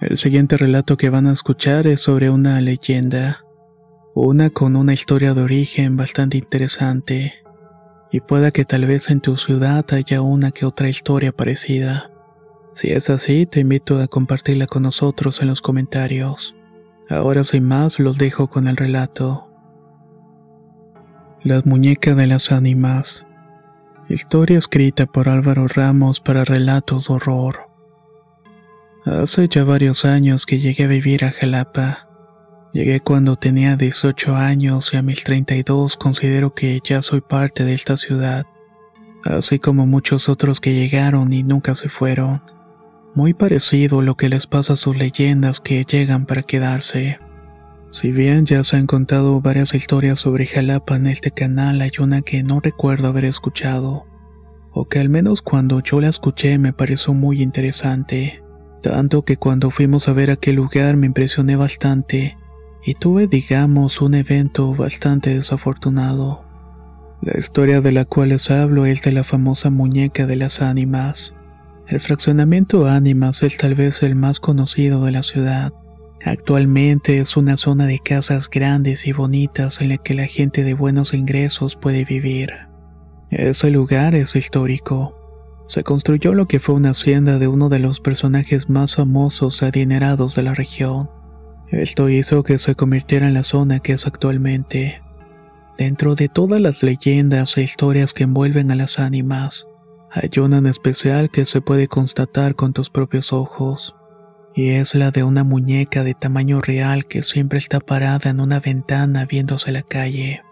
El siguiente relato que van a escuchar es sobre una leyenda. Una con una historia de origen bastante interesante. Y pueda que tal vez en tu ciudad haya una que otra historia parecida. Si es así, te invito a compartirla con nosotros en los comentarios. Ahora sin más, los dejo con el relato. Las muñecas de las ánimas. Historia escrita por Álvaro Ramos para relatos de horror. Hace ya varios años que llegué a vivir a Jalapa. Llegué cuando tenía 18 años y a mis 32 considero que ya soy parte de esta ciudad, así como muchos otros que llegaron y nunca se fueron. Muy parecido a lo que les pasa a sus leyendas que llegan para quedarse. Si bien ya se han contado varias historias sobre Jalapa en este canal, hay una que no recuerdo haber escuchado, o que al menos cuando yo la escuché me pareció muy interesante, tanto que cuando fuimos a ver aquel lugar me impresioné bastante y tuve, digamos, un evento bastante desafortunado. La historia de la cual les hablo es de la famosa muñeca de las ánimas. El fraccionamiento Ánimas es tal vez el más conocido de la ciudad. Actualmente es una zona de casas grandes y bonitas en la que la gente de buenos ingresos puede vivir. Ese lugar es histórico. Se construyó lo que fue una hacienda de uno de los personajes más famosos y adinerados de la región. Esto hizo que se convirtiera en la zona que es actualmente. Dentro de todas las leyendas e historias que envuelven a las ánimas, hay una en especial que se puede constatar con tus propios ojos, y es la de una muñeca de tamaño real que siempre está parada en una ventana viéndose la calle.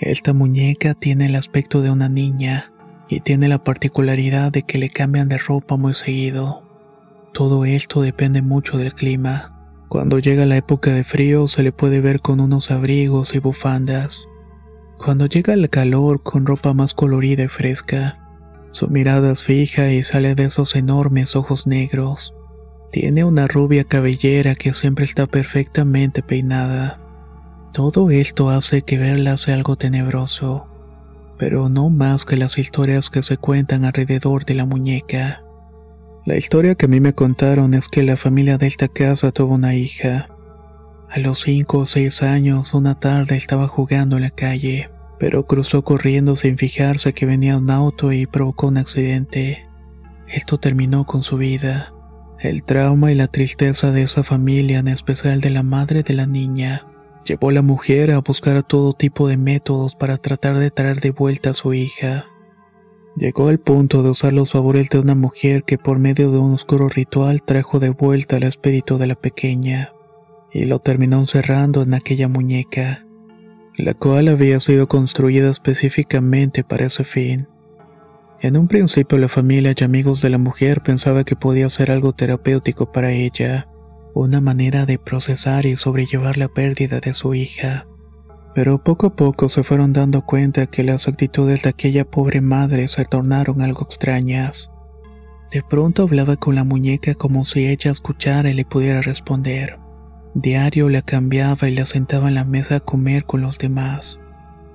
Esta muñeca tiene el aspecto de una niña, y tiene la particularidad de que le cambian de ropa muy seguido. Todo esto depende mucho del clima. Cuando llega la época de frío se le puede ver con unos abrigos y bufandas. Cuando llega el calor con ropa más colorida y fresca. Su mirada es fija y sale de esos enormes ojos negros. Tiene una rubia cabellera que siempre está perfectamente peinada. Todo esto hace que verla sea algo tenebroso, pero no más que las historias que se cuentan alrededor de la muñeca. La historia que a mí me contaron es que la familia de esta casa tuvo una hija. A los cinco o seis años, una tarde estaba jugando en la calle pero cruzó corriendo sin fijarse que venía un auto y provocó un accidente. Esto terminó con su vida. El trauma y la tristeza de esa familia, en especial de la madre de la niña, llevó a la mujer a buscar todo tipo de métodos para tratar de traer de vuelta a su hija. Llegó al punto de usar los favores de una mujer que por medio de un oscuro ritual trajo de vuelta el espíritu de la pequeña, y lo terminó encerrando en aquella muñeca la cual había sido construida específicamente para ese fin. En un principio la familia y amigos de la mujer pensaba que podía ser algo terapéutico para ella, una manera de procesar y sobrellevar la pérdida de su hija. Pero poco a poco se fueron dando cuenta que las actitudes de aquella pobre madre se tornaron algo extrañas. De pronto hablaba con la muñeca como si ella escuchara y le pudiera responder. Diario la cambiaba y la sentaba en la mesa a comer con los demás.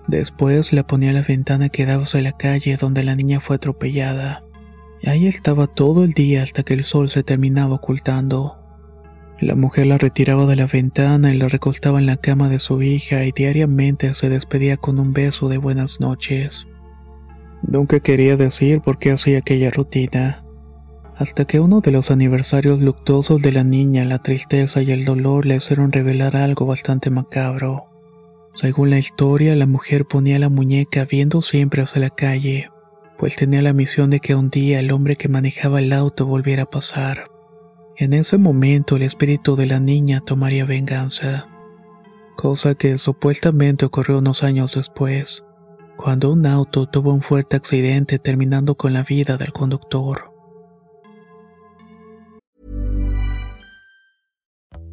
Después la ponía a la ventana que daba hacia la calle donde la niña fue atropellada. Ahí estaba todo el día hasta que el sol se terminaba ocultando. La mujer la retiraba de la ventana y la recostaba en la cama de su hija y diariamente se despedía con un beso de buenas noches. Nunca quería decir por qué hacía aquella rutina hasta que uno de los aniversarios luctuosos de la niña, la tristeza y el dolor le hicieron revelar algo bastante macabro. Según la historia, la mujer ponía la muñeca viendo siempre hacia la calle, pues tenía la misión de que un día el hombre que manejaba el auto volviera a pasar. En ese momento el espíritu de la niña tomaría venganza, cosa que supuestamente ocurrió unos años después, cuando un auto tuvo un fuerte accidente terminando con la vida del conductor.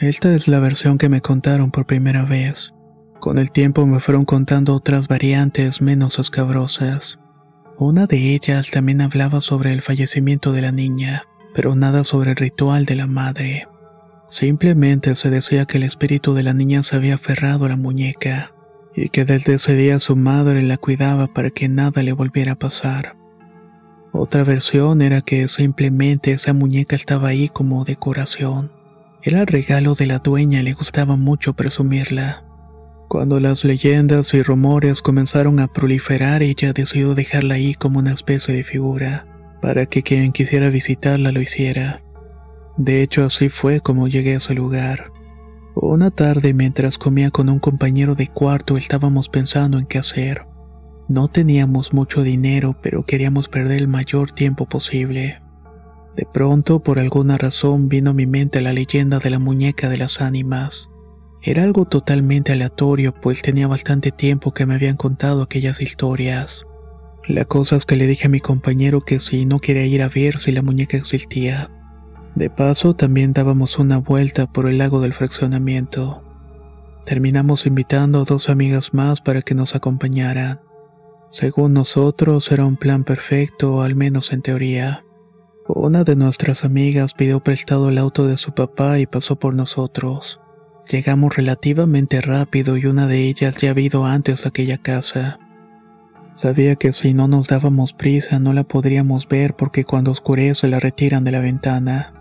Esta es la versión que me contaron por primera vez. Con el tiempo me fueron contando otras variantes menos escabrosas. Una de ellas también hablaba sobre el fallecimiento de la niña, pero nada sobre el ritual de la madre. Simplemente se decía que el espíritu de la niña se había aferrado a la muñeca, y que desde ese día su madre la cuidaba para que nada le volviera a pasar. Otra versión era que simplemente esa muñeca estaba ahí como decoración. Era el regalo de la dueña le gustaba mucho presumirla. Cuando las leyendas y rumores comenzaron a proliferar, ella decidió dejarla ahí como una especie de figura, para que quien quisiera visitarla lo hiciera. De hecho, así fue como llegué a ese lugar. Una tarde, mientras comía con un compañero de cuarto, estábamos pensando en qué hacer. No teníamos mucho dinero, pero queríamos perder el mayor tiempo posible. De pronto, por alguna razón, vino a mi mente la leyenda de la muñeca de las ánimas. Era algo totalmente aleatorio, pues tenía bastante tiempo que me habían contado aquellas historias. La cosa es que le dije a mi compañero que si no quería ir a ver si la muñeca existía. De paso, también dábamos una vuelta por el lago del fraccionamiento. Terminamos invitando a dos amigas más para que nos acompañaran. Según nosotros, era un plan perfecto, al menos en teoría. Una de nuestras amigas pidió prestado el auto de su papá y pasó por nosotros. Llegamos relativamente rápido y una de ellas ya había ido antes a aquella casa. Sabía que si no nos dábamos prisa no la podríamos ver porque cuando oscurece la retiran de la ventana.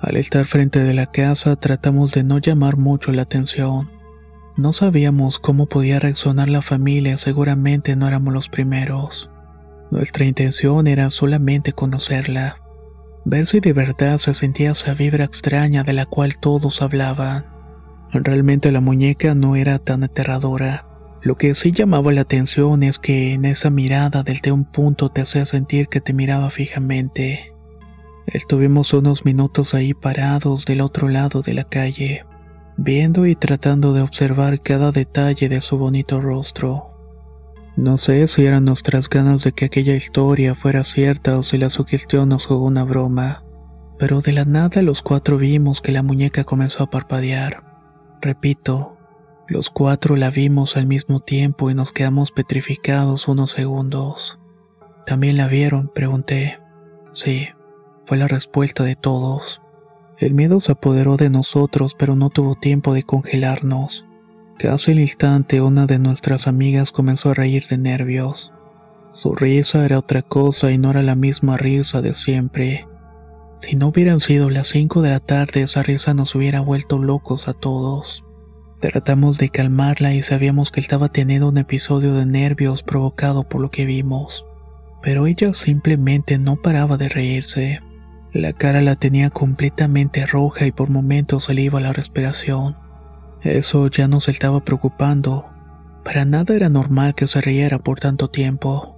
Al estar frente de la casa tratamos de no llamar mucho la atención. No sabíamos cómo podía reaccionar la familia, seguramente no éramos los primeros. Nuestra intención era solamente conocerla, ver si de verdad se sentía esa vibra extraña de la cual todos hablaban. Realmente la muñeca no era tan aterradora. Lo que sí llamaba la atención es que en esa mirada desde un punto te hacía sentir que te miraba fijamente. Estuvimos unos minutos ahí parados del otro lado de la calle, viendo y tratando de observar cada detalle de su bonito rostro. No sé si eran nuestras ganas de que aquella historia fuera cierta o si la sugestión nos jugó una broma, pero de la nada los cuatro vimos que la muñeca comenzó a parpadear. Repito, los cuatro la vimos al mismo tiempo y nos quedamos petrificados unos segundos. ¿También la vieron? pregunté. Sí, fue la respuesta de todos. El miedo se apoderó de nosotros, pero no tuvo tiempo de congelarnos. Casi al instante una de nuestras amigas comenzó a reír de nervios. Su risa era otra cosa y no era la misma risa de siempre. Si no hubieran sido las cinco de la tarde, esa risa nos hubiera vuelto locos a todos. Tratamos de calmarla y sabíamos que estaba teniendo un episodio de nervios provocado por lo que vimos. Pero ella simplemente no paraba de reírse. La cara la tenía completamente roja y por momentos se le iba la respiración. Eso ya nos estaba preocupando. Para nada era normal que se riera por tanto tiempo.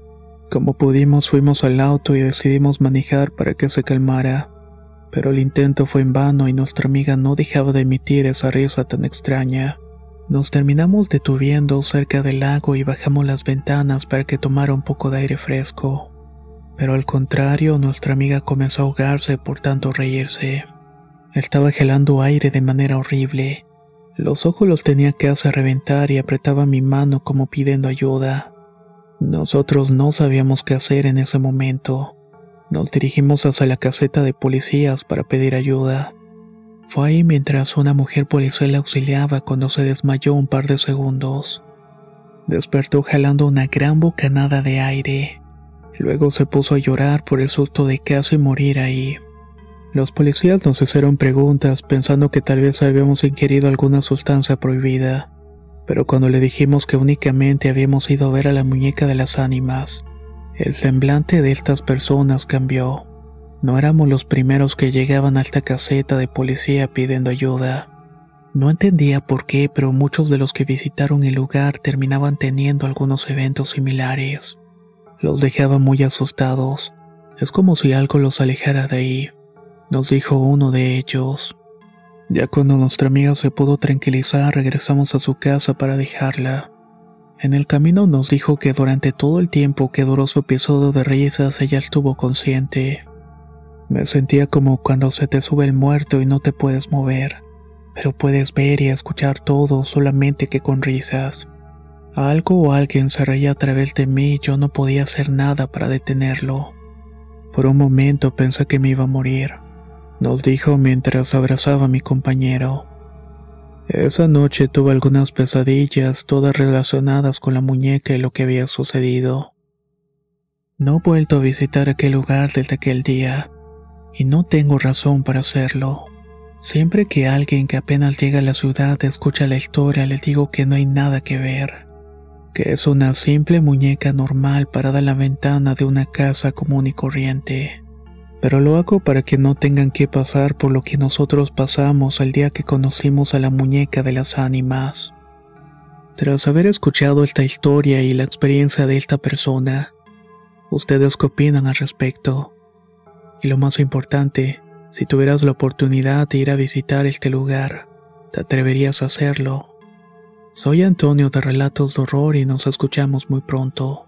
Como pudimos fuimos al auto y decidimos manejar para que se calmara. Pero el intento fue en vano y nuestra amiga no dejaba de emitir esa risa tan extraña. Nos terminamos detuviendo cerca del lago y bajamos las ventanas para que tomara un poco de aire fresco. Pero al contrario, nuestra amiga comenzó a ahogarse por tanto reírse. Estaba gelando aire de manera horrible. Los ojos los tenía que hacer reventar y apretaba mi mano como pidiendo ayuda. Nosotros no sabíamos qué hacer en ese momento. Nos dirigimos hacia la caseta de policías para pedir ayuda. Fue ahí mientras una mujer policial auxiliaba cuando se desmayó un par de segundos. Despertó jalando una gran bocanada de aire. Luego se puso a llorar por el susto de casi morir ahí. Los policías nos hicieron preguntas pensando que tal vez habíamos ingerido alguna sustancia prohibida, pero cuando le dijimos que únicamente habíamos ido a ver a la muñeca de las ánimas, el semblante de estas personas cambió. No éramos los primeros que llegaban a esta caseta de policía pidiendo ayuda. No entendía por qué, pero muchos de los que visitaron el lugar terminaban teniendo algunos eventos similares. Los dejaba muy asustados. Es como si algo los alejara de ahí, nos dijo uno de ellos. Ya cuando nuestra amiga se pudo tranquilizar, regresamos a su casa para dejarla. En el camino nos dijo que durante todo el tiempo que duró su episodio de risas ella estuvo consciente. Me sentía como cuando se te sube el muerto y no te puedes mover, pero puedes ver y escuchar todo solamente que con risas. Algo o alguien se reía a través de mí y yo no podía hacer nada para detenerlo. Por un momento pensé que me iba a morir, nos dijo mientras abrazaba a mi compañero. Esa noche tuve algunas pesadillas, todas relacionadas con la muñeca y lo que había sucedido. No he vuelto a visitar aquel lugar desde aquel día, y no tengo razón para hacerlo. Siempre que alguien que apenas llega a la ciudad escucha la historia, le digo que no hay nada que ver, que es una simple muñeca normal parada en la ventana de una casa común y corriente pero lo hago para que no tengan que pasar por lo que nosotros pasamos el día que conocimos a la muñeca de las ánimas. Tras haber escuchado esta historia y la experiencia de esta persona, ¿ustedes qué opinan al respecto? Y lo más importante, si tuvieras la oportunidad de ir a visitar este lugar, ¿te atreverías a hacerlo? Soy Antonio de Relatos de Horror y nos escuchamos muy pronto.